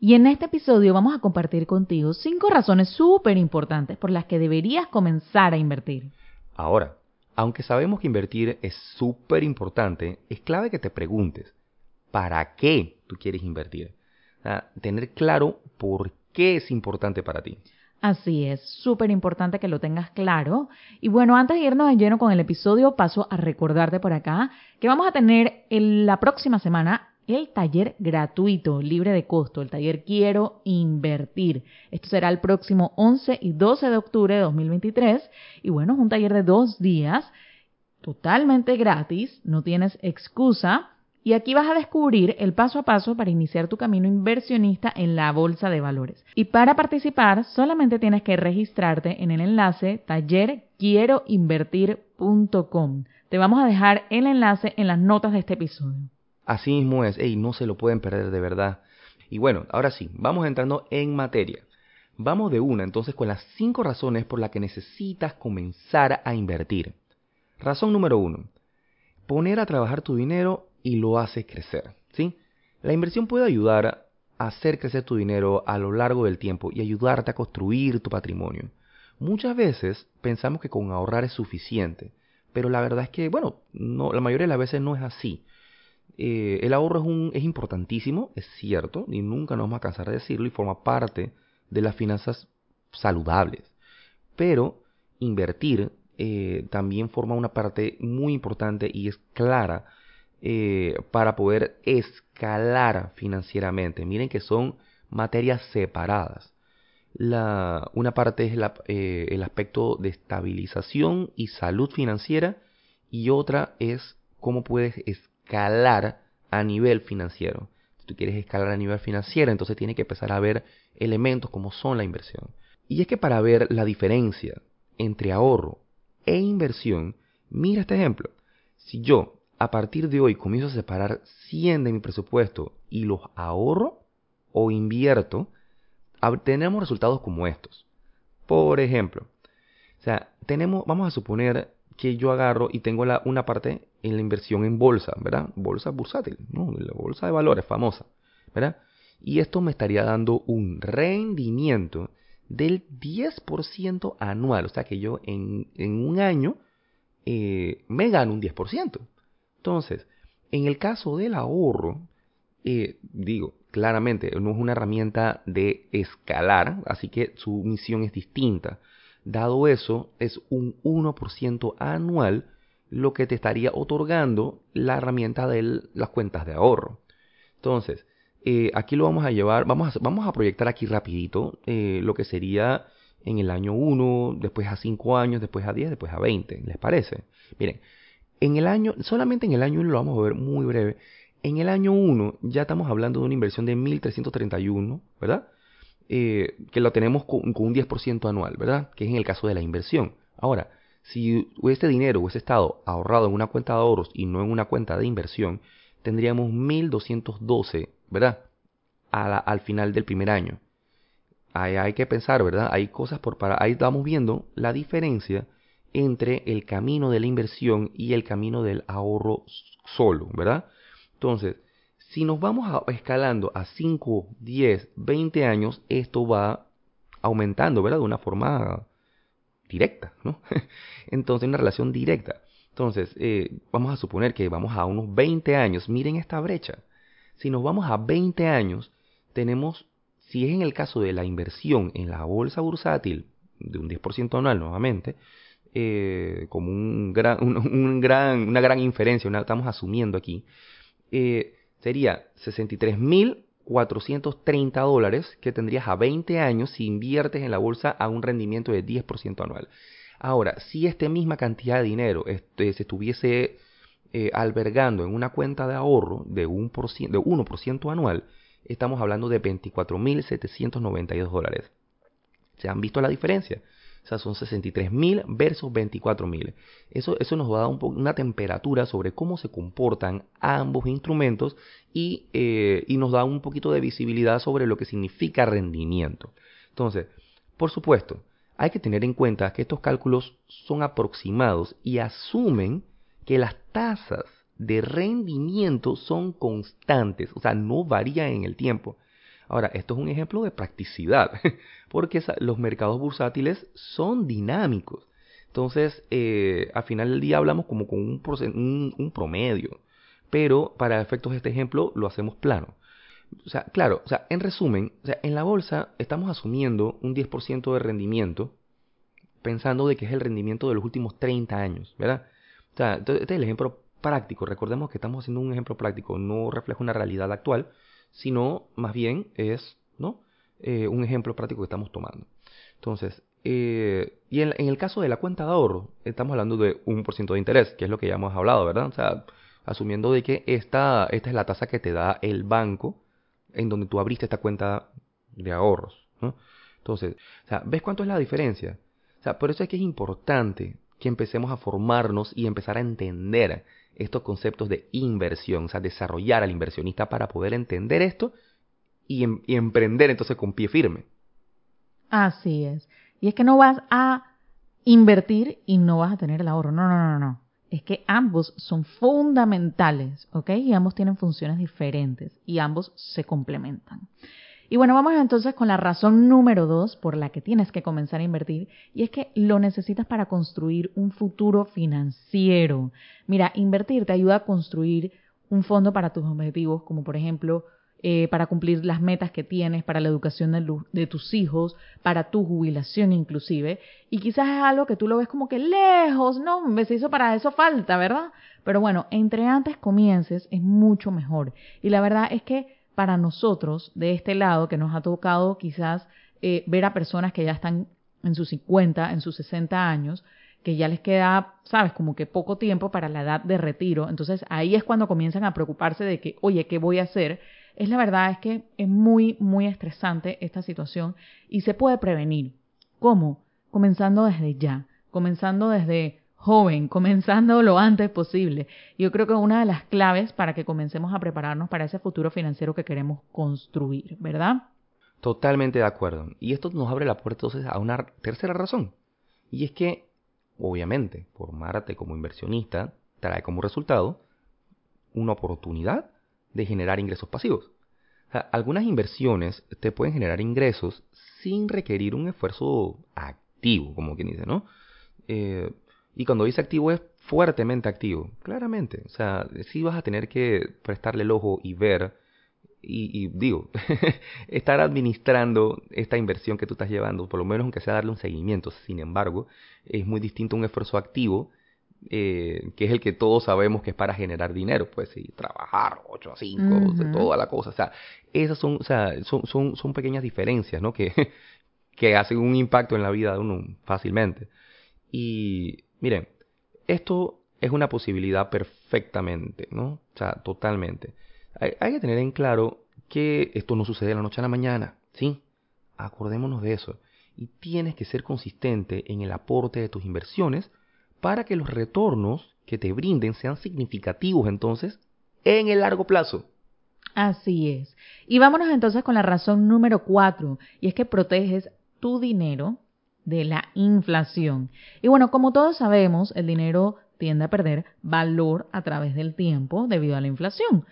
Y en este episodio vamos a compartir contigo cinco razones súper importantes por las que deberías comenzar a invertir. Ahora, aunque sabemos que invertir es súper importante, es clave que te preguntes, ¿para qué tú quieres invertir? tener claro por qué es importante para ti. Así es, súper importante que lo tengas claro. Y bueno, antes de irnos en lleno con el episodio, paso a recordarte por acá que vamos a tener en la próxima semana el taller gratuito, libre de costo, el taller Quiero Invertir. Esto será el próximo 11 y 12 de octubre de 2023. Y bueno, es un taller de dos días, totalmente gratis, no tienes excusa. Y aquí vas a descubrir el paso a paso para iniciar tu camino inversionista en la bolsa de valores. Y para participar solamente tienes que registrarte en el enlace tallerquieroinvertir.com. Te vamos a dejar el enlace en las notas de este episodio. Así mismo es, y no se lo pueden perder de verdad. Y bueno, ahora sí, vamos entrando en materia. Vamos de una entonces con las cinco razones por las que necesitas comenzar a invertir. Razón número uno, poner a trabajar tu dinero y lo hace crecer. ¿sí? La inversión puede ayudar a hacer crecer tu dinero a lo largo del tiempo y ayudarte a construir tu patrimonio. Muchas veces pensamos que con ahorrar es suficiente, pero la verdad es que, bueno, no, la mayoría de las veces no es así. Eh, el ahorro es, un, es importantísimo, es cierto, y nunca nos vamos a cansar de decirlo, y forma parte de las finanzas saludables. Pero invertir eh, también forma una parte muy importante y es clara eh, para poder escalar financieramente. Miren que son materias separadas. La, una parte es el aspecto de estabilización y salud financiera y otra es cómo puedes escalar a nivel financiero. Si tú quieres escalar a nivel financiero, entonces tienes que empezar a ver elementos como son la inversión. Y es que para ver la diferencia entre ahorro e inversión, mira este ejemplo. Si yo a partir de hoy comienzo a separar 100 de mi presupuesto y los ahorro o invierto, tenemos resultados como estos. Por ejemplo, o sea, tenemos, vamos a suponer que yo agarro y tengo la, una parte en la inversión en bolsa, ¿verdad? Bolsa bursátil. La bolsa de valores famosa, ¿verdad? Y esto me estaría dando un rendimiento del 10% anual. O sea que yo en, un año eh, me gano un 10%. Entonces, en el caso del ahorro, eh, digo, claramente no es una herramienta de escalar, así que su misión es distinta. Dado eso, es un 1% anual lo que te estaría otorgando la herramienta de las cuentas de ahorro. Entonces, eh, aquí lo vamos a llevar, vamos a, proyectar aquí rapidito eh, lo que sería en el año 1, después a 5 años, después a 10, después a 20. ¿Les parece? Miren, en el año, solamente en el año 1 lo vamos a ver muy breve. En el año 1 ya estamos hablando de una inversión de 1.331, ¿verdad? Eh, que lo tenemos con, un 10% anual, ¿verdad? Que es en el caso de la inversión. Ahora, si este dinero hubiese estado ahorrado en una cuenta de ahorros y no en una cuenta de inversión, tendríamos 1.212, ¿verdad? al final del primer año. Ahí hay que pensar, ¿verdad? Hay cosas por para. Ahí estamos viendo la diferencia entre el camino de la inversión y el camino del ahorro solo, ¿verdad? Entonces, si nos vamos escalando a 5, 10, 20 años, esto va aumentando, ¿verdad? De una forma directa, ¿no? Entonces, una relación directa. Entonces, eh, vamos a suponer que vamos a unos 20 años. Miren esta brecha. Si nos vamos a 20 años, tenemos, si es en el caso de la inversión en la bolsa bursátil, de un 10% anual nuevamente, eh, como un gran, un, gran, una gran inferencia, una, estamos asumiendo aquí, eh, sería 63.430 dólares que tendrías a 20 años si inviertes en la bolsa a un rendimiento de 10% anual. Ahora, si esta misma cantidad de dinero este, se estuviese eh, albergando en una cuenta de ahorro de, un de 1% anual, estamos hablando de 24.792 dólares. ¿Se han visto la diferencia? O sea, son 63.000 versus 24.000. Eso, eso nos da un una temperatura sobre cómo se comportan ambos instrumentos y, eh, y nos da un poquito de visibilidad sobre lo que significa rendimiento. Entonces, por supuesto, hay que tener en cuenta que estos cálculos son aproximados y asumen que las tasas de rendimiento son constantes, o sea, no varían en el tiempo. Ahora, esto es un ejemplo de practicidad, porque los mercados bursátiles son dinámicos. Entonces, eh, al final del día hablamos como con un, un, promedio, pero para efectos de este ejemplo lo hacemos plano. O sea, claro, o sea, en resumen, o sea, en la bolsa estamos asumiendo un 10% de rendimiento, pensando de que es el rendimiento de los últimos 30 años, ¿verdad? O sea, este es el ejemplo práctico. Recordemos que estamos haciendo un ejemplo práctico, no refleja una realidad actual, sino más bien es. Eh, un ejemplo práctico que estamos tomando. Entonces, eh, y en, el caso de la cuenta de ahorro, estamos hablando de un por ciento de interés, que es lo que ya hemos hablado, ¿verdad? O sea, asumiendo de que esta, esta es la tasa que te da el banco en donde tú abriste esta cuenta de ahorros, ¿no? Entonces, ¿ves cuánto es la diferencia? O sea, por eso es que es importante que empecemos a formarnos y empezar a entender estos conceptos de inversión, o sea, desarrollar al inversionista para poder entender esto y, em, emprender entonces con pie firme. Así es. Y es que no vas a invertir y no vas a tener el ahorro. No, no, no, no. Es que ambos son fundamentales, ¿ok? Y ambos tienen funciones diferentes y ambos se complementan. Y bueno, vamos entonces con la razón número dos por la que tienes que comenzar a invertir y es que lo necesitas para construir un futuro financiero. Mira, invertir te ayuda a construir un fondo para tus objetivos, como por ejemplo eh, para cumplir las metas que tienes, para la educación de, de, tus hijos, para tu jubilación inclusive. Y quizás es algo que tú lo ves como que lejos, no, me se hizo para eso falta, ¿verdad? Pero bueno, entre antes comiences es mucho mejor. Y la verdad es que para nosotros, de este lado, que nos ha tocado quizás eh, ver a personas que ya están en sus 50, en sus 60 años, que ya les queda, sabes, como que poco tiempo para la edad de retiro. Entonces ahí es cuando comienzan a preocuparse de que, oye, ¿qué voy a hacer? Es la verdad, es que es muy, muy estresante esta situación y se puede prevenir. ¿Cómo? Comenzando desde ya, comenzando desde joven, comenzando lo antes posible. Yo creo que una de las claves para que comencemos a prepararnos para ese futuro financiero que queremos construir, ¿verdad? Totalmente de acuerdo. Y esto nos abre la puerta entonces a una tercera razón. Y es que, obviamente, formarte como inversionista trae como resultado una oportunidad de generar ingresos pasivos. algunas inversiones te pueden generar ingresos sin requerir un esfuerzo activo, como quien dice, ¿no? Eh, y cuando dice activo es fuertemente activo, claramente. O sea, sí vas a tener que prestarle el ojo y ver, y, digo, estar administrando esta inversión que tú estás llevando, por lo menos aunque sea darle un seguimiento. Sin embargo, es muy distinto un esfuerzo activo, eh, que es el que todos sabemos que es para generar dinero, pues sí, trabajar 8 a 5, toda la cosa. O sea, esas son, o sea, son, son, son pequeñas diferencias, ¿no? Que, que hacen un impacto en la vida de uno fácilmente. Y Miren, esto es una posibilidad perfectamente, ¿no? O sea, totalmente. Hay, que tener en claro que esto no sucede de la noche a la mañana, ¿sí? Acordémonos de eso. Y tienes que ser consistente en el aporte de tus inversiones para que los retornos que te brinden sean significativos entonces en el largo plazo. Así es. Y vámonos entonces con la razón número cuatro, y es que proteges tu dinero de la inflación. Y bueno, como todos sabemos, el dinero tiende a perder valor a través del tiempo debido a la inflación.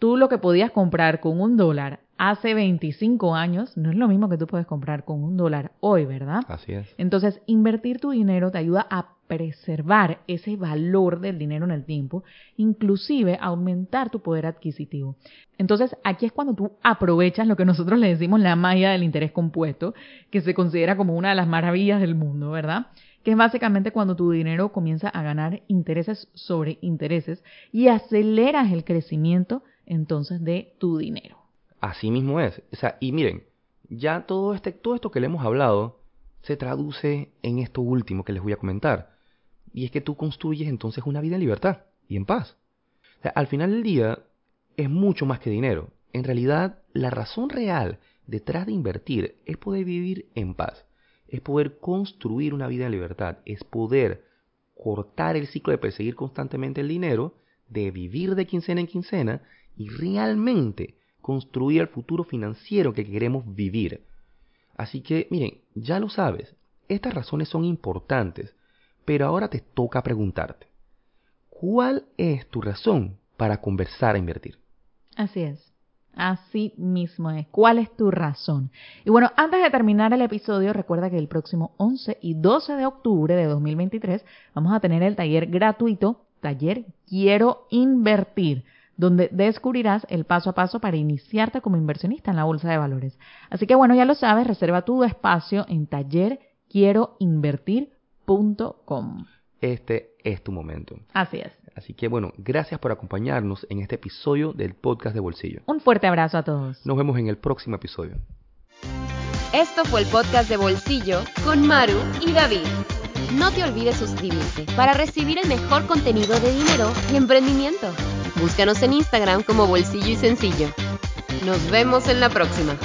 Tú lo que podías comprar con un dólar hace 25 años no es lo mismo que tú puedes comprar con un dólar hoy, ¿verdad? Así es. Entonces, invertir tu dinero te ayuda a preservar ese valor del dinero en el tiempo, inclusive aumentar tu poder adquisitivo. Entonces, aquí es cuando tú aprovechas lo que nosotros le decimos la magia del interés compuesto, que se considera como una de las maravillas del mundo, ¿verdad? Que es básicamente cuando tu dinero comienza a ganar intereses sobre intereses y aceleras el crecimiento entonces de tu dinero. Así mismo es. O sea, y miren, ya todo, este, todo esto que le hemos hablado se traduce en esto último que les voy a comentar. Y es que tú construyes entonces una vida en libertad y en paz. O sea, al final del día es mucho más que dinero. En realidad, la razón real detrás de invertir es poder vivir en paz. es poder construir una vida en libertad, es poder cortar el ciclo de perseguir constantemente el dinero, de vivir de quincena en quincena y realmente construir el futuro financiero que queremos vivir. Así que, miren, ya lo sabes, estas razones son importantes, pero ahora te toca preguntarte, ¿cuál es tu razón para conversar a invertir? Así es. Así mismo es. ¿Cuál es tu razón? Y bueno, antes de terminar el episodio, recuerda que el próximo 11 y 12 de octubre de 2023 vamos a tener el taller gratuito, taller Quiero Invertir, donde descubrirás el paso a paso para iniciarte como inversionista en la bolsa de valores. Así que bueno, ya lo sabes, reserva tu espacio en tallerquieroinvertir.com. Este es tu momento. Así es. Así que bueno, gracias por acompañarnos en este episodio del podcast de Bolsillo. Un fuerte abrazo a todos. Nos vemos en el próximo episodio. Esto fue el podcast de Bolsillo con Maru y David. No te olvides suscribirte para recibir el mejor contenido de dinero y emprendimiento. Búscanos en Instagram como Bolsillo y Sencillo. Nos vemos en la próxima.